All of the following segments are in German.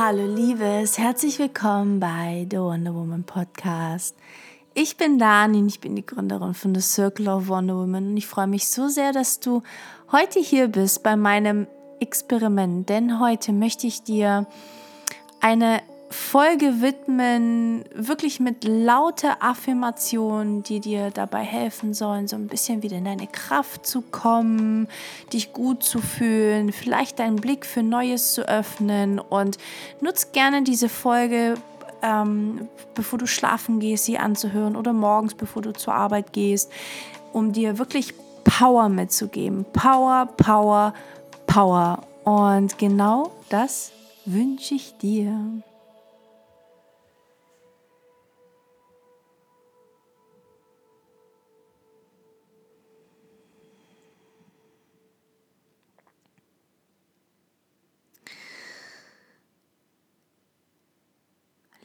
Hallo Liebes, herzlich willkommen bei The Wonder Woman Podcast. Ich bin Dani ich bin die Gründerin von The Circle of Wonder Woman und ich freue mich so sehr, dass du heute hier bist bei meinem Experiment, denn heute möchte ich dir eine Folge widmen, wirklich mit lauter Affirmationen, die dir dabei helfen sollen, so ein bisschen wieder in deine Kraft zu kommen, dich gut zu fühlen, vielleicht deinen Blick für Neues zu öffnen und nutz gerne diese Folge, ähm, bevor du schlafen gehst, sie anzuhören oder morgens, bevor du zur Arbeit gehst, um dir wirklich Power mitzugeben. Power, Power, Power. Und genau das wünsche ich dir.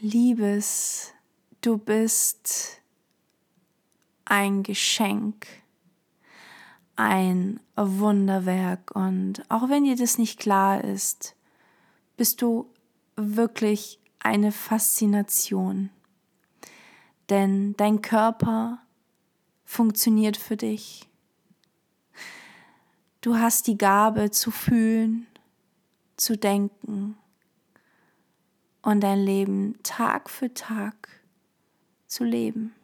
Liebes, du bist ein Geschenk, ein Wunderwerk und auch wenn dir das nicht klar ist, bist du wirklich eine Faszination. Denn dein Körper funktioniert für dich. Du hast die Gabe zu fühlen, zu denken, und dein Leben Tag für Tag zu leben.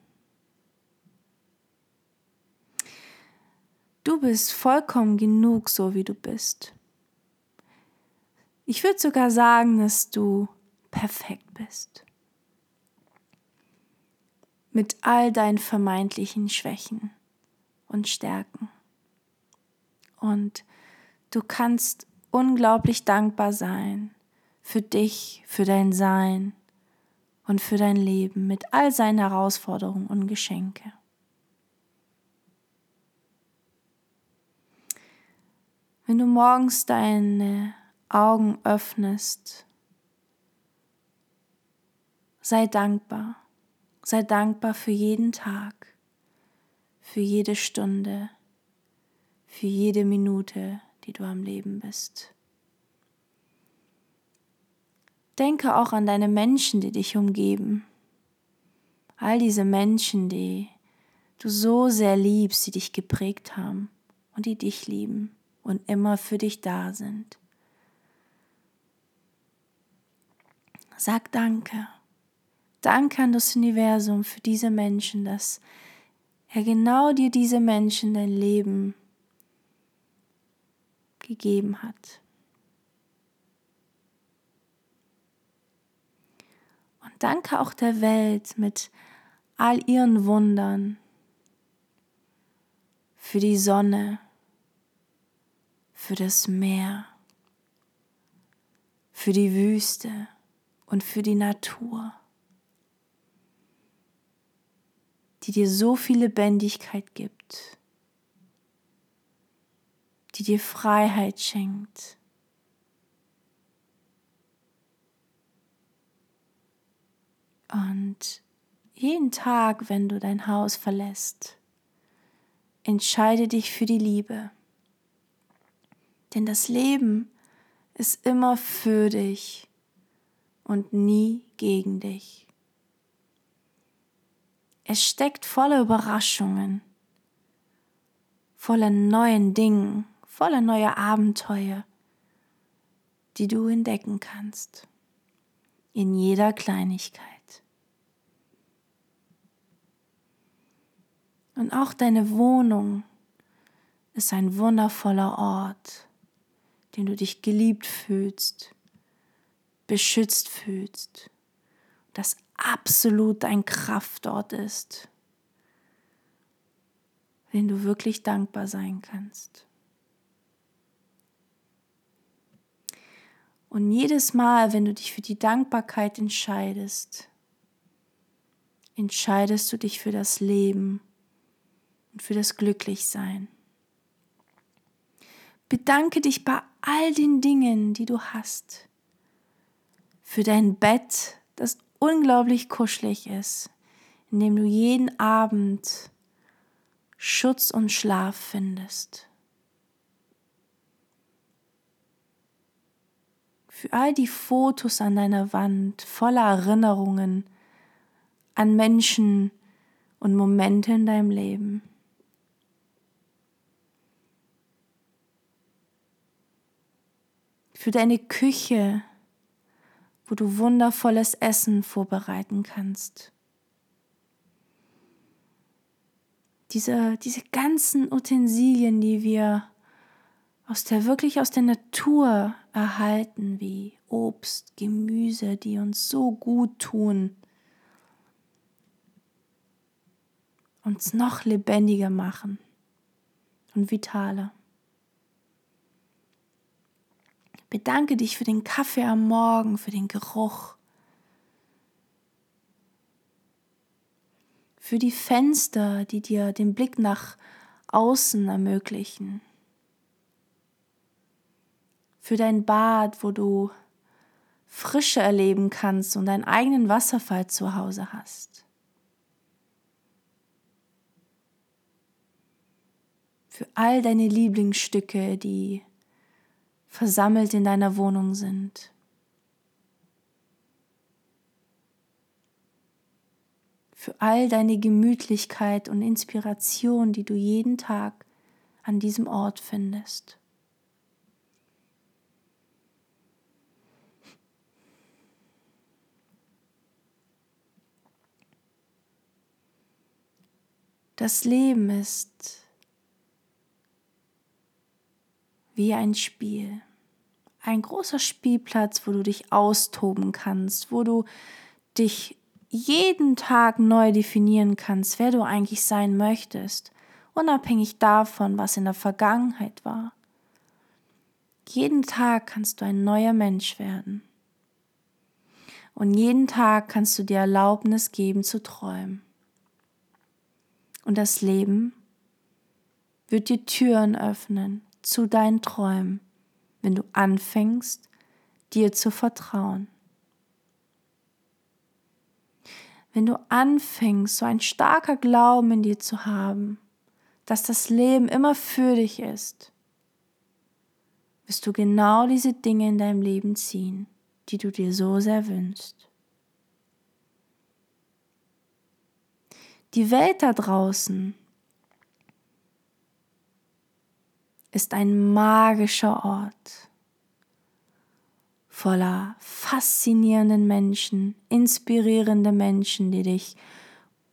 Du bist vollkommen genug, so wie du bist. Ich würde sogar sagen, dass du perfekt bist. Mit all deinen vermeintlichen Schwächen und Stärken. Und du kannst unglaublich dankbar sein für dich, für dein Sein und für dein Leben mit all seinen Herausforderungen und Geschenke. Wenn du morgens deine Augen öffnest, sei dankbar. Sei dankbar für jeden Tag, für jede Stunde, für jede Minute, die du am Leben bist. Denke auch an deine Menschen, die dich umgeben. All diese Menschen, die du so sehr liebst, die dich geprägt haben und die dich lieben und immer für dich da sind. Sag Danke. Danke an das Universum für diese Menschen, dass er genau dir diese Menschen dein Leben gegeben hat. Danke auch der Welt mit all ihren Wundern, für die Sonne, für das Meer, für die Wüste und für die Natur, die dir so viel Lebendigkeit gibt, die dir Freiheit schenkt Und jeden Tag, wenn du dein Haus verlässt, entscheide dich für die Liebe. Denn das Leben ist immer für dich und nie gegen dich. Es steckt voller Überraschungen, voller neuen Dingen, voller neuer Abenteuer, die du entdecken kannst. In jeder Kleinigkeit. Und auch deine Wohnung ist ein wundervoller Ort, den du dich geliebt fühlst, beschützt fühlst, das absolut dein Kraftort ist, den du wirklich dankbar sein kannst. Und jedes Mal, wenn du dich für die Dankbarkeit entscheidest, entscheidest du dich für das Leben und für das Glücklichsein. Bedanke dich bei all den Dingen, die du hast. Für dein Bett, das unglaublich kuschelig ist, in dem du jeden Abend Schutz und Schlaf findest. für all die Fotos an deiner Wand voller Erinnerungen an Menschen und Momente in deinem Leben. Für deine Küche, wo du wundervolles Essen vorbereiten kannst. Diese, diese ganzen Utensilien, die wir aus der wirklich aus der Natur erhalten, wie Obst, Gemüse, die uns so gut tun, uns noch lebendiger machen und vitaler. Bedanke dich für den Kaffee am Morgen, für den Geruch, für die Fenster, die dir den Blick nach außen ermöglichen, für dein Bad, wo du Frische erleben kannst und deinen eigenen Wasserfall zu Hause hast. Für all deine Lieblingsstücke, die versammelt in deiner Wohnung sind. Für all deine Gemütlichkeit und Inspiration, die du jeden Tag an diesem Ort findest. Das Leben ist wie ein Spiel. Ein großer Spielplatz, wo du dich austoben kannst, wo du dich jeden Tag neu definieren kannst, wer du eigentlich sein möchtest, unabhängig davon, was in der Vergangenheit war. Jeden Tag kannst du ein neuer Mensch werden. Und jeden Tag kannst du dir Erlaubnis geben zu träumen. Und das Leben wird dir Türen öffnen, zu deinen Träumen, wenn du anfängst, dir zu vertrauen. Wenn du anfängst, so ein starker Glauben in dir zu haben, dass das Leben immer für dich ist, wirst du genau diese Dinge in deinem Leben ziehen, die du dir so sehr wünschst. Die Welt da draußen ist ein magischer Ort voller faszinierenden Menschen, inspirierende Menschen, die dich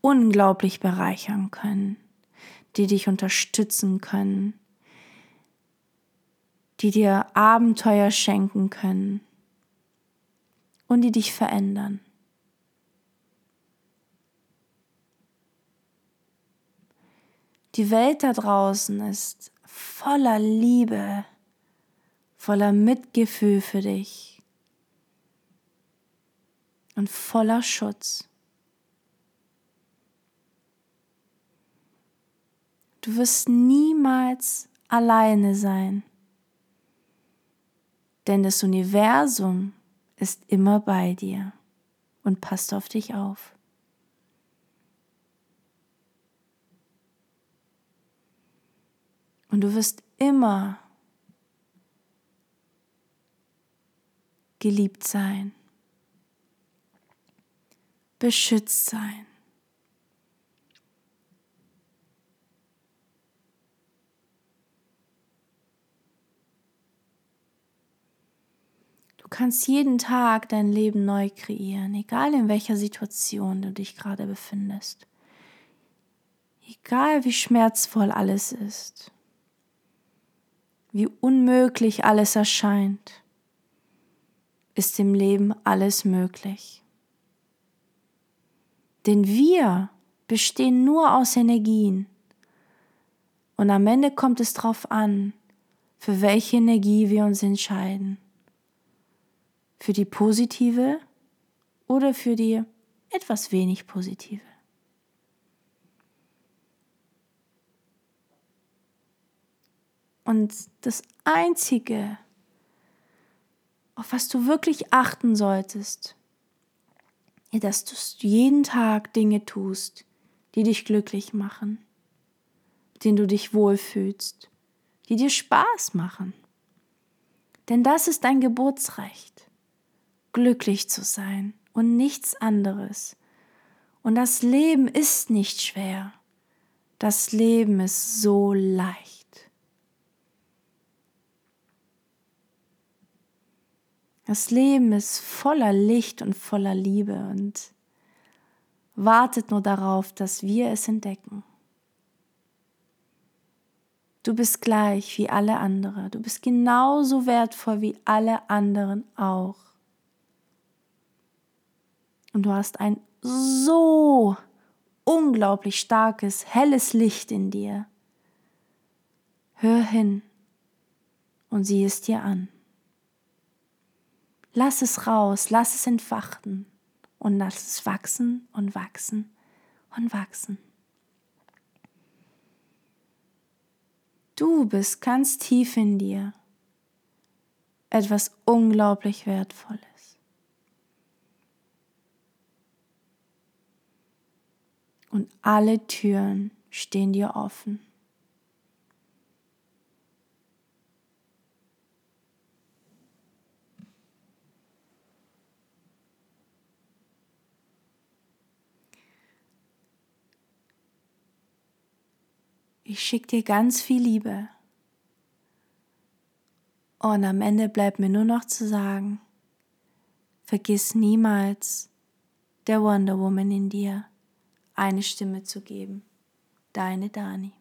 unglaublich bereichern können, die dich unterstützen können, die dir Abenteuer schenken können und die dich verändern. Die Welt da draußen ist voller Liebe, voller Mitgefühl für dich und voller Schutz. Du wirst niemals alleine sein, denn das Universum ist immer bei dir und passt auf dich auf. Und du wirst immer geliebt sein, beschützt sein. Du kannst jeden Tag dein Leben neu kreieren, egal in welcher Situation du dich gerade befindest. Egal wie schmerzvoll alles ist wie unmöglich alles erscheint, ist im Leben alles möglich. Denn wir bestehen nur aus Energien. Und am Ende kommt es darauf an, für welche Energie wir uns entscheiden. Für die positive oder für die etwas wenig positive. Und das Einzige, auf was du wirklich achten solltest, ist, dass du jeden Tag Dinge tust, die dich glücklich machen, denen du dich wohlfühlst, die dir Spaß machen. Denn das ist dein Geburtsrecht, glücklich zu sein und nichts anderes. Und das Leben ist nicht schwer. Das Leben ist so leicht. Das Leben ist voller Licht und voller Liebe und wartet nur darauf, dass wir es entdecken. Du bist gleich wie alle anderen. Du bist genauso wertvoll wie alle anderen auch. Und du hast ein so unglaublich starkes, helles Licht in dir. Hör hin und sieh es dir an. Lass es raus, lass es entfachen und lass es wachsen und wachsen und wachsen. Du bist ganz tief in dir etwas unglaublich Wertvolles. Und alle Türen stehen dir offen. Ich schicke dir ganz viel Liebe. Und am Ende bleibt mir nur noch zu sagen, vergiss niemals der Wonder Woman in dir eine Stimme zu geben. Deine Dani.